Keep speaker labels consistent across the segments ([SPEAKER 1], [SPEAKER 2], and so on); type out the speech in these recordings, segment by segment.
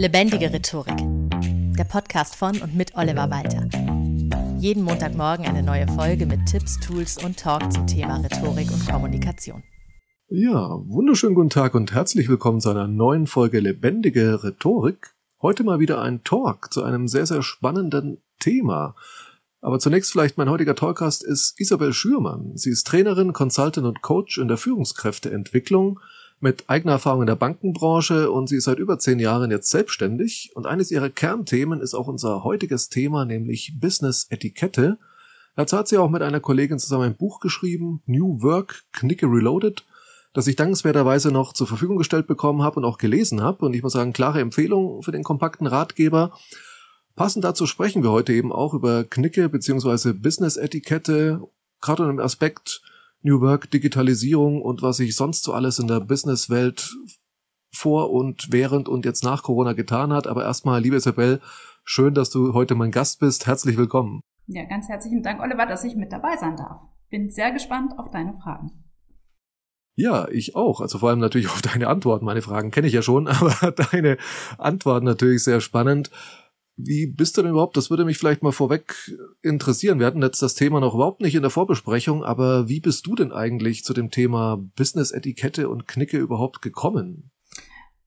[SPEAKER 1] Lebendige Rhetorik. Der Podcast von und mit Oliver Walter. Jeden Montagmorgen eine neue Folge mit Tipps, Tools und Talk zum Thema Rhetorik und Kommunikation.
[SPEAKER 2] Ja, wunderschönen guten Tag und herzlich willkommen zu einer neuen Folge Lebendige Rhetorik. Heute mal wieder ein Talk zu einem sehr, sehr spannenden Thema. Aber zunächst vielleicht mein heutiger Talkgast ist Isabel Schürmann. Sie ist Trainerin, Consultant und Coach in der Führungskräfteentwicklung mit eigener Erfahrung in der Bankenbranche und sie ist seit über zehn Jahren jetzt selbstständig. Und eines ihrer Kernthemen ist auch unser heutiges Thema, nämlich Business-Etikette. Dazu hat sie auch mit einer Kollegin zusammen ein Buch geschrieben, New Work, Knicke Reloaded, das ich dankenswerterweise noch zur Verfügung gestellt bekommen habe und auch gelesen habe. Und ich muss sagen, klare Empfehlung für den kompakten Ratgeber. Passend dazu sprechen wir heute eben auch über Knicke bzw. Business-Etikette, gerade unter dem Aspekt, New Work, Digitalisierung und was sich sonst so alles in der Businesswelt vor und während und jetzt nach Corona getan hat. Aber erstmal, liebe Isabel, schön, dass du heute mein Gast bist. Herzlich willkommen.
[SPEAKER 3] Ja, ganz herzlichen Dank, Oliver, dass ich mit dabei sein darf. Bin sehr gespannt auf deine Fragen.
[SPEAKER 2] Ja, ich auch. Also vor allem natürlich auf deine Antworten. Meine Fragen kenne ich ja schon, aber deine Antworten natürlich sehr spannend. Wie bist du denn überhaupt? Das würde mich vielleicht mal vorweg interessieren. Wir hatten jetzt das Thema noch überhaupt nicht in der Vorbesprechung, aber wie bist du denn eigentlich zu dem Thema Business-Etikette und Knicke überhaupt gekommen?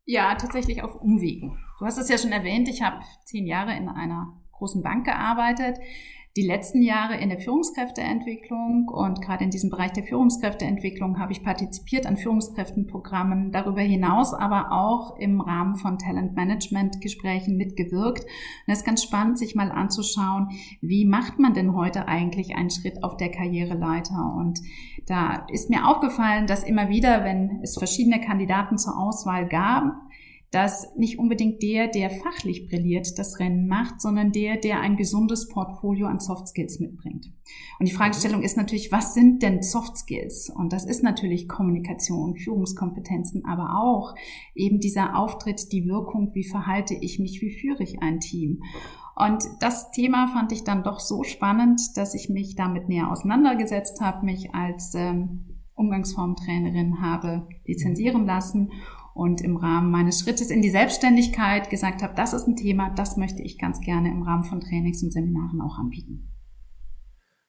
[SPEAKER 3] Ja, tatsächlich auf Umwegen. Du hast es ja schon erwähnt, ich habe zehn Jahre in einer großen Bank gearbeitet die letzten Jahre in der Führungskräfteentwicklung und gerade in diesem Bereich der Führungskräfteentwicklung habe ich partizipiert an Führungskräftenprogrammen, darüber hinaus aber auch im Rahmen von Talentmanagement-Gesprächen mitgewirkt. Und es ist ganz spannend, sich mal anzuschauen, wie macht man denn heute eigentlich einen Schritt auf der Karriereleiter? Und da ist mir aufgefallen, dass immer wieder, wenn es verschiedene Kandidaten zur Auswahl gab, dass nicht unbedingt der, der fachlich brilliert, das Rennen macht, sondern der, der ein gesundes Portfolio an Soft Skills mitbringt. Und die Fragestellung ist natürlich, was sind denn Soft Skills? Und das ist natürlich Kommunikation, Führungskompetenzen, aber auch eben dieser Auftritt, die Wirkung, wie verhalte ich mich, wie führe ich ein Team? Und das Thema fand ich dann doch so spannend, dass ich mich damit näher auseinandergesetzt habe, mich als ähm, Umgangsformtrainerin habe lizenzieren lassen und im Rahmen meines Schrittes in die Selbstständigkeit gesagt habe, das ist ein Thema, das möchte ich ganz gerne im Rahmen von Trainings und Seminaren auch anbieten.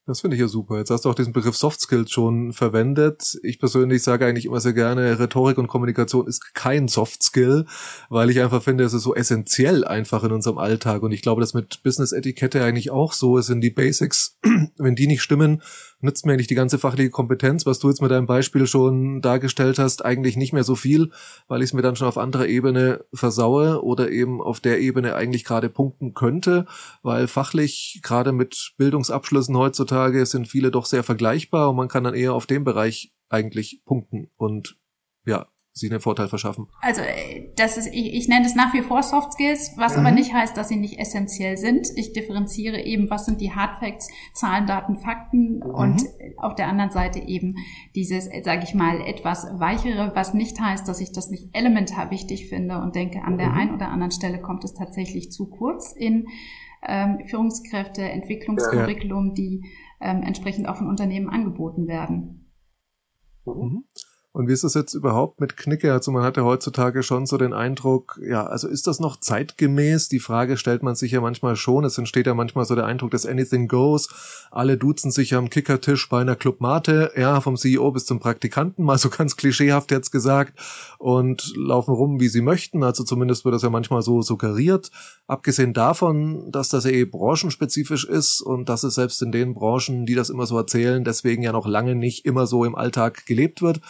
[SPEAKER 2] Das finde ich ja super. Jetzt hast du auch diesen Begriff Soft Skills schon verwendet. Ich persönlich sage eigentlich immer sehr gerne, Rhetorik und Kommunikation ist kein Soft Skill, weil ich einfach finde, es ist so essentiell einfach in unserem Alltag. Und ich glaube, dass mit Business Etikette eigentlich auch so ist in die Basics. Wenn die nicht stimmen, nützt mir eigentlich die ganze fachliche Kompetenz, was du jetzt mit deinem Beispiel schon dargestellt hast, eigentlich nicht mehr so viel, weil ich es mir dann schon auf anderer Ebene versaue oder eben auf der Ebene eigentlich gerade punkten könnte, weil fachlich gerade mit Bildungsabschlüssen heutzutage sind viele doch sehr vergleichbar und man kann dann eher auf dem Bereich eigentlich punkten und ja, sie einen Vorteil verschaffen?
[SPEAKER 3] Also äh, das ist, ich, ich nenne es nach wie vor Soft Skills, was mhm. aber nicht heißt, dass sie nicht essentiell sind. Ich differenziere eben, was sind die Hard Facts, Zahlen, Daten, Fakten mhm. und auf der anderen Seite eben dieses, sage ich mal, etwas weichere, was nicht heißt, dass ich das nicht elementar wichtig finde und denke, an der mhm. einen oder anderen Stelle kommt es tatsächlich zu kurz in ähm, Führungskräfte, Entwicklungskurriculum, ja. die ähm, entsprechend auch von Unternehmen angeboten werden.
[SPEAKER 2] Mhm. Und wie ist das jetzt überhaupt mit Knicke? Also man hat ja heutzutage schon so den Eindruck, ja, also ist das noch zeitgemäß? Die Frage stellt man sich ja manchmal schon. Es entsteht ja manchmal so der Eindruck, dass anything goes. Alle duzen sich am Kickertisch bei einer Clubmate, ja, vom CEO bis zum Praktikanten, mal so ganz klischeehaft jetzt gesagt, und laufen rum, wie sie möchten. Also zumindest wird das ja manchmal so suggeriert. Abgesehen davon, dass das eh branchenspezifisch ist und dass es selbst in den Branchen, die das immer so erzählen, deswegen ja noch lange nicht immer so im Alltag gelebt wird.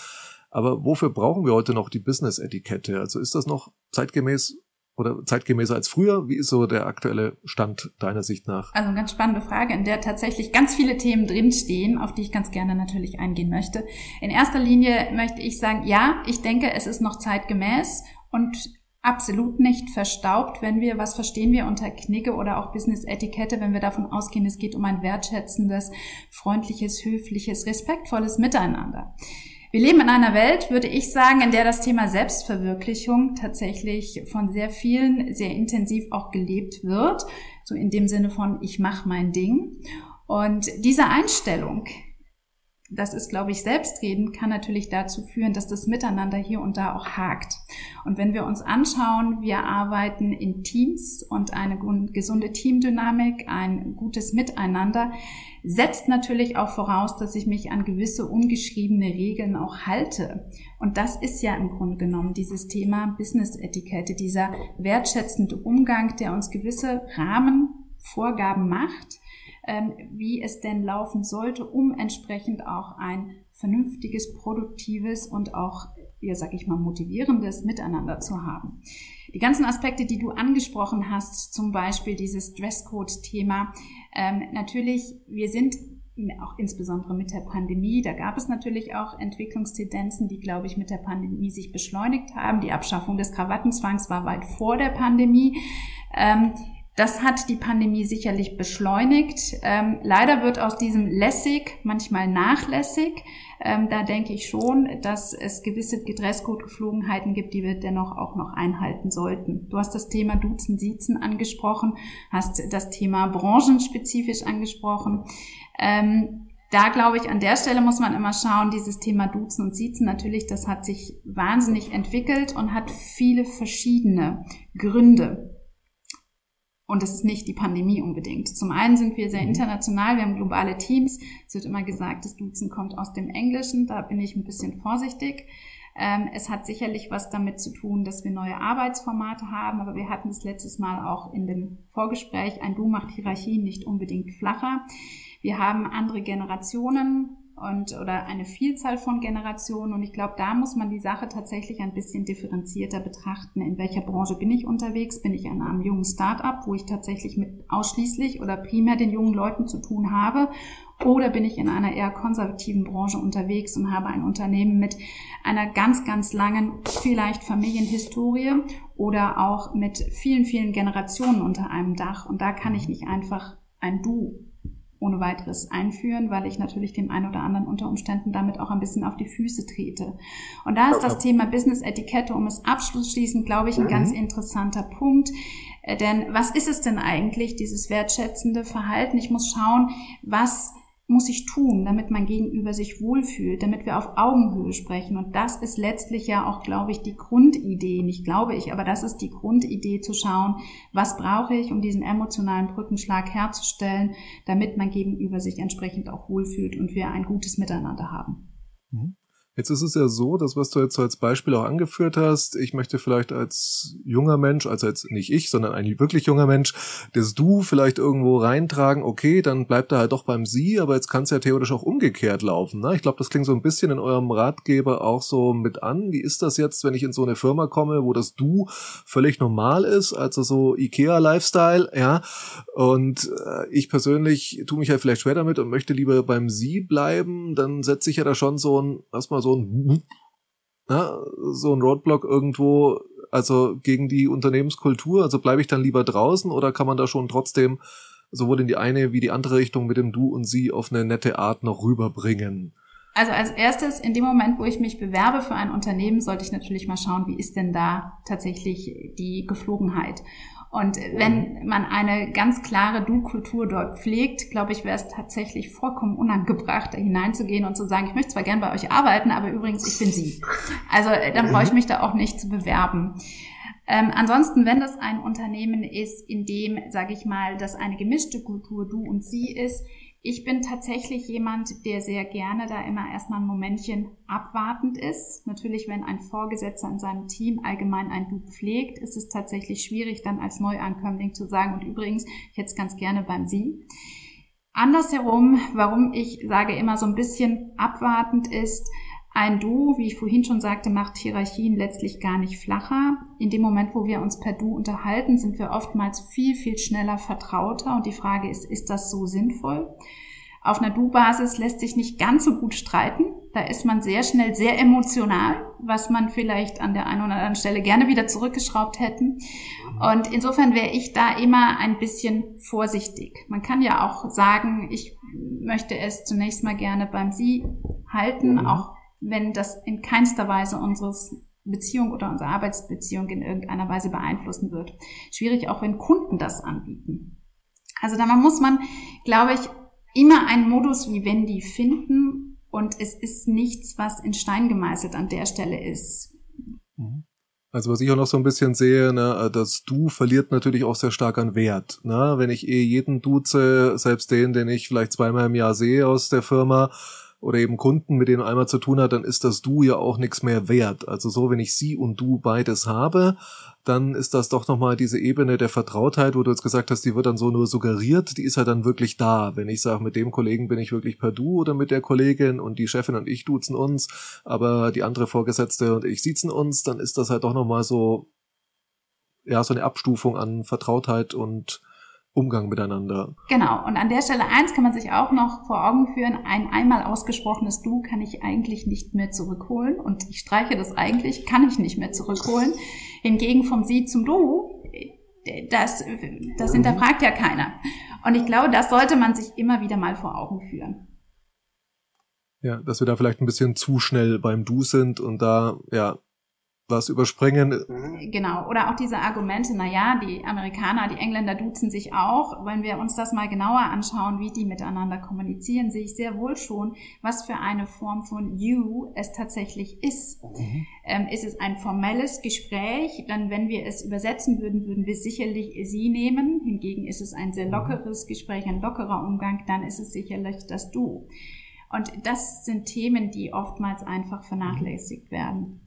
[SPEAKER 2] Aber wofür brauchen wir heute noch die Business-Etikette? Also ist das noch zeitgemäß oder zeitgemäßer als früher? Wie ist so der aktuelle Stand deiner Sicht nach?
[SPEAKER 3] Also eine ganz spannende Frage, in der tatsächlich ganz viele Themen drinstehen, auf die ich ganz gerne natürlich eingehen möchte. In erster Linie möchte ich sagen, ja, ich denke, es ist noch zeitgemäß und absolut nicht verstaubt, wenn wir, was verstehen wir unter Knicke oder auch Business-Etikette, wenn wir davon ausgehen, es geht um ein wertschätzendes, freundliches, höfliches, respektvolles Miteinander. Wir leben in einer Welt, würde ich sagen, in der das Thema Selbstverwirklichung tatsächlich von sehr vielen sehr intensiv auch gelebt wird. So in dem Sinne von, ich mache mein Ding. Und diese Einstellung das ist, glaube ich, selbstredend, kann natürlich dazu führen, dass das Miteinander hier und da auch hakt. Und wenn wir uns anschauen, wir arbeiten in Teams und eine gesunde Teamdynamik, ein gutes Miteinander, setzt natürlich auch voraus, dass ich mich an gewisse ungeschriebene Regeln auch halte. Und das ist ja im Grunde genommen dieses Thema Business-Etikette, dieser wertschätzende Umgang, der uns gewisse Rahmenvorgaben macht wie es denn laufen sollte, um entsprechend auch ein vernünftiges, produktives und auch, ja, sag ich mal, motivierendes Miteinander zu haben. Die ganzen Aspekte, die du angesprochen hast, zum Beispiel dieses Dresscode-Thema, ähm, natürlich, wir sind auch insbesondere mit der Pandemie. Da gab es natürlich auch Entwicklungstendenzen, die, glaube ich, mit der Pandemie sich beschleunigt haben. Die Abschaffung des Krawattenzwangs war weit vor der Pandemie. Ähm, das hat die Pandemie sicherlich beschleunigt. Ähm, leider wird aus diesem lässig manchmal nachlässig. Ähm, da denke ich schon, dass es gewisse Dresscode-Geflogenheiten gibt, die wir dennoch auch noch einhalten sollten. Du hast das Thema Duzen, Siezen angesprochen, hast das Thema branchenspezifisch angesprochen. Ähm, da glaube ich, an der Stelle muss man immer schauen, dieses Thema Duzen und Siezen natürlich, das hat sich wahnsinnig entwickelt und hat viele verschiedene Gründe. Und das ist nicht die Pandemie unbedingt. Zum einen sind wir sehr mhm. international, wir haben globale Teams. Es wird immer gesagt, das Duzen kommt aus dem Englischen. Da bin ich ein bisschen vorsichtig. Ähm, es hat sicherlich was damit zu tun, dass wir neue Arbeitsformate haben, aber wir hatten es letztes Mal auch in dem Vorgespräch, ein Du macht Hierarchien nicht unbedingt flacher. Wir haben andere Generationen, und oder eine Vielzahl von Generationen. Und ich glaube, da muss man die Sache tatsächlich ein bisschen differenzierter betrachten. In welcher Branche bin ich unterwegs? Bin ich in einem jungen Start-up, wo ich tatsächlich mit ausschließlich oder primär den jungen Leuten zu tun habe? Oder bin ich in einer eher konservativen Branche unterwegs und habe ein Unternehmen mit einer ganz, ganz langen, vielleicht Familienhistorie oder auch mit vielen, vielen Generationen unter einem Dach? Und da kann ich nicht einfach ein Du ohne weiteres einführen, weil ich natürlich dem einen oder anderen unter Umständen damit auch ein bisschen auf die Füße trete. Und da ist das Thema Business-Etikette, um es abschließend, glaube ich, ein mhm. ganz interessanter Punkt. Äh, denn was ist es denn eigentlich, dieses wertschätzende Verhalten? Ich muss schauen, was muss ich tun, damit mein Gegenüber sich wohlfühlt, damit wir auf Augenhöhe sprechen. Und das ist letztlich ja auch, glaube ich, die Grundidee, nicht glaube ich, aber das ist die Grundidee zu schauen, was brauche ich, um diesen emotionalen Brückenschlag herzustellen, damit mein Gegenüber sich entsprechend auch wohlfühlt und wir ein gutes Miteinander haben.
[SPEAKER 2] Mhm. Jetzt ist es ja so, dass was du jetzt als Beispiel auch angeführt hast, ich möchte vielleicht als junger Mensch, also jetzt nicht ich, sondern ein wirklich junger Mensch, das Du vielleicht irgendwo reintragen, okay, dann bleibt er halt doch beim Sie, aber jetzt kann es ja theoretisch auch umgekehrt laufen. Ne? Ich glaube, das klingt so ein bisschen in eurem Ratgeber auch so mit an. Wie ist das jetzt, wenn ich in so eine Firma komme, wo das Du völlig normal ist, also so IKEA-Lifestyle, ja, und äh, ich persönlich tue mich halt vielleicht schwer damit und möchte lieber beim Sie bleiben, dann setze ich ja da schon so ein, erstmal so ein, ja, so ein Roadblock irgendwo, also gegen die Unternehmenskultur? Also bleibe ich dann lieber draußen oder kann man da schon trotzdem sowohl in die eine wie die andere Richtung mit dem Du und Sie auf eine nette Art noch rüberbringen?
[SPEAKER 3] Also als erstes, in dem Moment, wo ich mich bewerbe für ein Unternehmen, sollte ich natürlich mal schauen, wie ist denn da tatsächlich die Geflogenheit. Und wenn man eine ganz klare Du-Kultur dort pflegt, glaube ich, wäre es tatsächlich vollkommen unangebracht, da hineinzugehen und zu sagen, ich möchte zwar gern bei euch arbeiten, aber übrigens, ich bin Sie. Also dann brauche ich mich da auch nicht zu bewerben. Ähm, ansonsten, wenn das ein Unternehmen ist, in dem, sage ich mal, das eine gemischte Kultur Du und Sie ist, ich bin tatsächlich jemand, der sehr gerne da immer erstmal ein Momentchen abwartend ist. Natürlich, wenn ein Vorgesetzter in seinem Team allgemein ein Du pflegt, ist es tatsächlich schwierig, dann als Neuankömmling zu sagen, und übrigens, ich hätte es ganz gerne beim Sie. Andersherum, warum ich sage immer so ein bisschen abwartend ist, ein Du, wie ich vorhin schon sagte, macht Hierarchien letztlich gar nicht flacher. In dem Moment, wo wir uns per Du unterhalten, sind wir oftmals viel, viel schneller vertrauter. Und die Frage ist, ist das so sinnvoll? Auf einer Du-Basis lässt sich nicht ganz so gut streiten. Da ist man sehr schnell sehr emotional, was man vielleicht an der einen oder anderen Stelle gerne wieder zurückgeschraubt hätten. Und insofern wäre ich da immer ein bisschen vorsichtig. Man kann ja auch sagen, ich möchte es zunächst mal gerne beim Sie halten, mhm. auch wenn das in keinster Weise unseres Beziehung oder unsere Arbeitsbeziehung in irgendeiner Weise beeinflussen wird. Schwierig auch, wenn Kunden das anbieten. Also da muss man, glaube ich, immer einen Modus wie Wendy finden, Und es ist nichts, was in Stein gemeißelt an der Stelle ist.
[SPEAKER 2] Mhm. Also was ich auch noch so ein bisschen sehe, ne, das Du verliert natürlich auch sehr stark an Wert. Ne? Wenn ich eh jeden duze, selbst den, den ich vielleicht zweimal im Jahr sehe aus der Firma, oder eben Kunden, mit denen einmal zu tun hat, dann ist das Du ja auch nichts mehr wert. Also so, wenn ich Sie und Du beides habe, dann ist das doch nochmal diese Ebene der Vertrautheit, wo du jetzt gesagt hast, die wird dann so nur suggeriert, die ist ja dann wirklich da. Wenn ich sage, mit dem Kollegen bin ich wirklich per Du oder mit der Kollegin und die Chefin und ich duzen uns, aber die andere Vorgesetzte und ich siezen uns, dann ist das halt doch nochmal so, ja, so eine Abstufung an Vertrautheit und Umgang miteinander.
[SPEAKER 3] Genau. Und an der Stelle eins kann man sich auch noch vor Augen führen. Ein einmal ausgesprochenes Du kann ich eigentlich nicht mehr zurückholen. Und ich streiche das eigentlich, kann ich nicht mehr zurückholen. Hingegen vom Sie zum Du, das, das hinterfragt ja keiner. Und ich glaube, das sollte man sich immer wieder mal vor Augen führen.
[SPEAKER 2] Ja, dass wir da vielleicht ein bisschen zu schnell beim Du sind und da, ja, was überspringen.
[SPEAKER 3] Mhm. Genau, oder auch diese Argumente, na ja, die Amerikaner, die Engländer duzen sich auch. Wenn wir uns das mal genauer anschauen, wie die miteinander kommunizieren, sehe ich sehr wohl schon, was für eine Form von you es tatsächlich ist. Mhm. Ähm, ist es ein formelles Gespräch? Dann, wenn wir es übersetzen würden, würden wir sicherlich sie nehmen. Hingegen ist es ein sehr mhm. lockeres Gespräch, ein lockerer Umgang, dann ist es sicherlich das du. Und das sind Themen, die oftmals einfach vernachlässigt werden.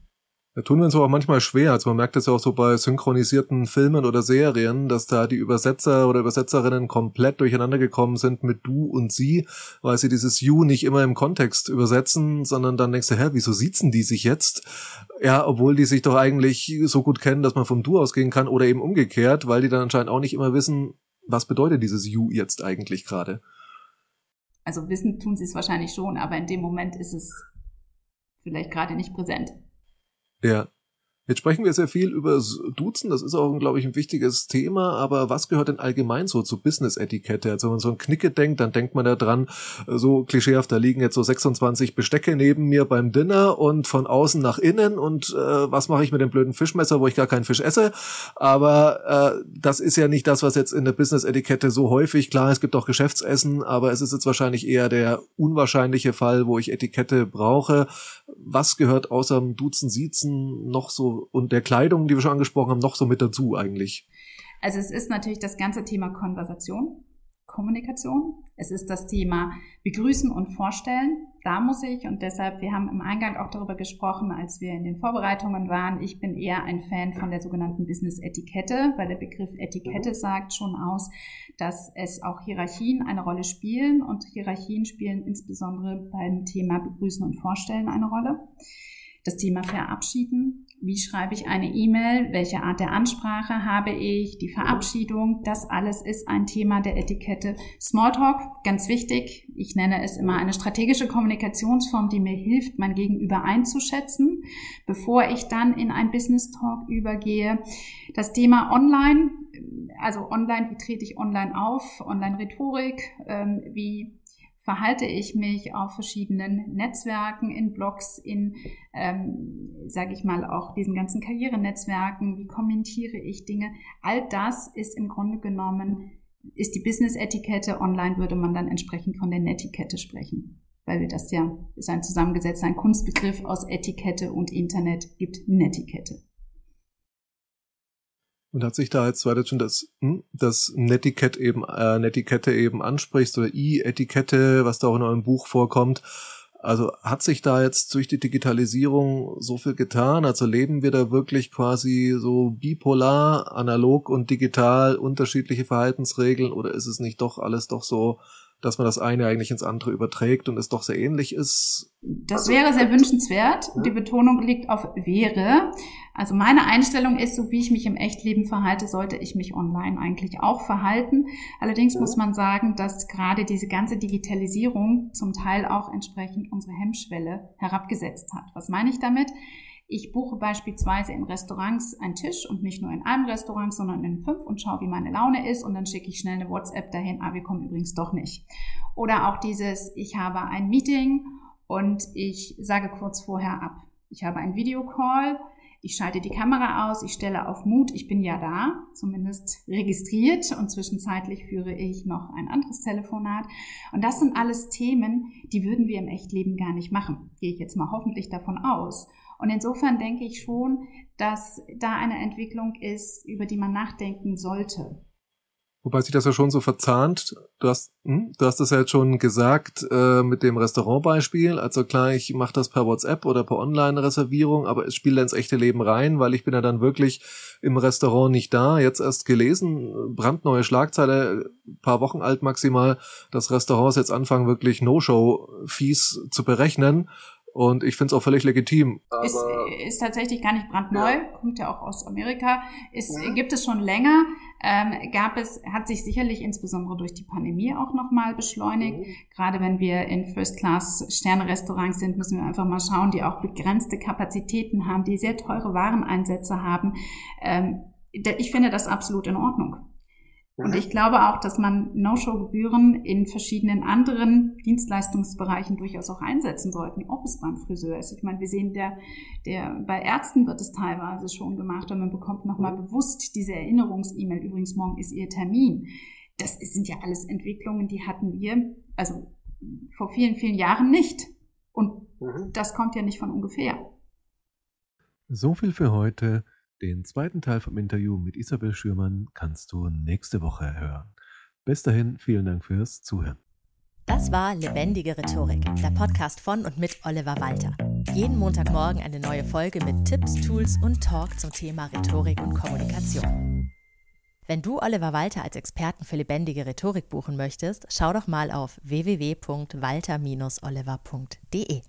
[SPEAKER 2] Da tun wir uns auch manchmal schwer. Also man merkt das ja auch so bei synchronisierten Filmen oder Serien, dass da die Übersetzer oder Übersetzerinnen komplett durcheinander gekommen sind mit du und sie, weil sie dieses you nicht immer im Kontext übersetzen, sondern dann denkst du, hä, wieso siezen die sich jetzt? Ja, obwohl die sich doch eigentlich so gut kennen, dass man vom du ausgehen kann oder eben umgekehrt, weil die dann anscheinend auch nicht immer wissen, was bedeutet dieses you jetzt eigentlich gerade.
[SPEAKER 3] Also wissen tun sie es wahrscheinlich schon, aber in dem Moment ist es vielleicht gerade nicht präsent.
[SPEAKER 2] Ja. Jetzt sprechen wir sehr viel über Duzen, das ist auch, glaube ich, ein wichtiges Thema, aber was gehört denn allgemein so zu Business-Etikette? Also wenn man so ein Knicke denkt, dann denkt man da dran, so klischeehaft, da liegen jetzt so 26 Bestecke neben mir beim Dinner und von außen nach innen und äh, was mache ich mit dem blöden Fischmesser, wo ich gar keinen Fisch esse? Aber äh, das ist ja nicht das, was jetzt in der Business-Etikette so häufig, klar, es gibt auch Geschäftsessen, aber es ist jetzt wahrscheinlich eher der unwahrscheinliche Fall, wo ich Etikette brauche. Was gehört außer dem Duzen, Siezen noch so und der Kleidung, die wir schon angesprochen haben, noch so mit dazu eigentlich?
[SPEAKER 3] Also es ist natürlich das ganze Thema Konversation, Kommunikation. Es ist das Thema Begrüßen und Vorstellen. Da muss ich und deshalb, wir haben im Eingang auch darüber gesprochen, als wir in den Vorbereitungen waren. Ich bin eher ein Fan von der sogenannten Business Etikette, weil der Begriff Etikette sagt schon aus, dass es auch Hierarchien eine Rolle spielen und Hierarchien spielen insbesondere beim Thema Begrüßen und Vorstellen eine Rolle. Das Thema Verabschieden wie schreibe ich eine E-Mail? Welche Art der Ansprache habe ich? Die Verabschiedung, das alles ist ein Thema der Etikette. Smalltalk, ganz wichtig. Ich nenne es immer eine strategische Kommunikationsform, die mir hilft, mein Gegenüber einzuschätzen, bevor ich dann in ein Business Talk übergehe. Das Thema Online, also online, wie trete ich online auf? Online-Rhetorik, ähm, wie verhalte ich mich auf verschiedenen Netzwerken, in Blogs, in, ähm, sage ich mal, auch diesen ganzen Karrierenetzwerken, wie kommentiere ich Dinge. All das ist im Grunde genommen, ist die Business-Etikette. Online würde man dann entsprechend von der Netiquette sprechen, weil wir das ja, ist ein zusammengesetzter, Kunstbegriff aus Etikette und Internet gibt Netiquette.
[SPEAKER 2] Und hat sich da jetzt, weil du schon das, hm, das Netiquette eben, äh, Netiquette eben ansprichst oder I-Etikette, was da auch in eurem Buch vorkommt. Also hat sich da jetzt durch die Digitalisierung so viel getan? Also leben wir da wirklich quasi so bipolar, analog und digital unterschiedliche Verhaltensregeln oder ist es nicht doch alles doch so dass man das eine eigentlich ins andere überträgt und es doch sehr ähnlich ist.
[SPEAKER 3] Das also, wäre sehr wünschenswert. Die Betonung liegt auf wäre. Also meine Einstellung ist, so wie ich mich im Echtleben verhalte, sollte ich mich online eigentlich auch verhalten. Allerdings ja. muss man sagen, dass gerade diese ganze Digitalisierung zum Teil auch entsprechend unsere Hemmschwelle herabgesetzt hat. Was meine ich damit? Ich buche beispielsweise in Restaurants einen Tisch und nicht nur in einem Restaurant, sondern in fünf und schaue, wie meine Laune ist und dann schicke ich schnell eine WhatsApp dahin, ah, wir kommen übrigens doch nicht. Oder auch dieses, ich habe ein Meeting und ich sage kurz vorher ab. Ich habe einen Videocall, ich schalte die Kamera aus, ich stelle auf Mut, ich bin ja da, zumindest registriert und zwischenzeitlich führe ich noch ein anderes Telefonat. Und das sind alles Themen, die würden wir im Echtleben gar nicht machen. Gehe ich jetzt mal hoffentlich davon aus. Und insofern denke ich schon, dass da eine Entwicklung ist, über die man nachdenken sollte.
[SPEAKER 2] Wobei sich das ja schon so verzahnt. Du hast, hm, du hast das ja jetzt schon gesagt äh, mit dem Restaurantbeispiel. Also klar, ich mache das per WhatsApp oder per Online-Reservierung, aber es spielt ins echte Leben rein, weil ich bin ja dann wirklich im Restaurant nicht da. Jetzt erst gelesen, brandneue Schlagzeile, paar Wochen alt maximal, dass Restaurants jetzt anfangen, wirklich No-Show-Fees zu berechnen. Und ich finde es auch völlig legitim.
[SPEAKER 3] Ist, ist tatsächlich gar nicht brandneu, ja. kommt ja auch aus Amerika. Ist, ja. Gibt es schon länger. Ähm, gab es, hat sich sicherlich insbesondere durch die Pandemie auch nochmal beschleunigt. Mhm. Gerade wenn wir in First-Class-Sterne-Restaurants sind, müssen wir einfach mal schauen, die auch begrenzte Kapazitäten haben, die sehr teure Wareneinsätze haben. Ähm, ich finde das absolut in Ordnung. Und ich glaube auch, dass man No-Show-Gebühren in verschiedenen anderen Dienstleistungsbereichen durchaus auch einsetzen sollten, ob es beim Friseur ist. Ich meine, wir sehen, der, der, bei Ärzten wird es teilweise schon gemacht und man bekommt nochmal bewusst diese Erinnerungs-E-Mail. Übrigens, morgen ist Ihr Termin. Das sind ja alles Entwicklungen, die hatten wir, also vor vielen, vielen Jahren nicht. Und mhm. das kommt ja nicht von ungefähr.
[SPEAKER 2] So viel für heute. Den zweiten Teil vom Interview mit Isabel Schürmann kannst du nächste Woche hören. Bis dahin, vielen Dank fürs Zuhören.
[SPEAKER 1] Das war Lebendige Rhetorik, der Podcast von und mit Oliver Walter. Jeden Montagmorgen eine neue Folge mit Tipps, Tools und Talk zum Thema Rhetorik und Kommunikation. Wenn du Oliver Walter als Experten für lebendige Rhetorik buchen möchtest, schau doch mal auf www.walter-oliver.de.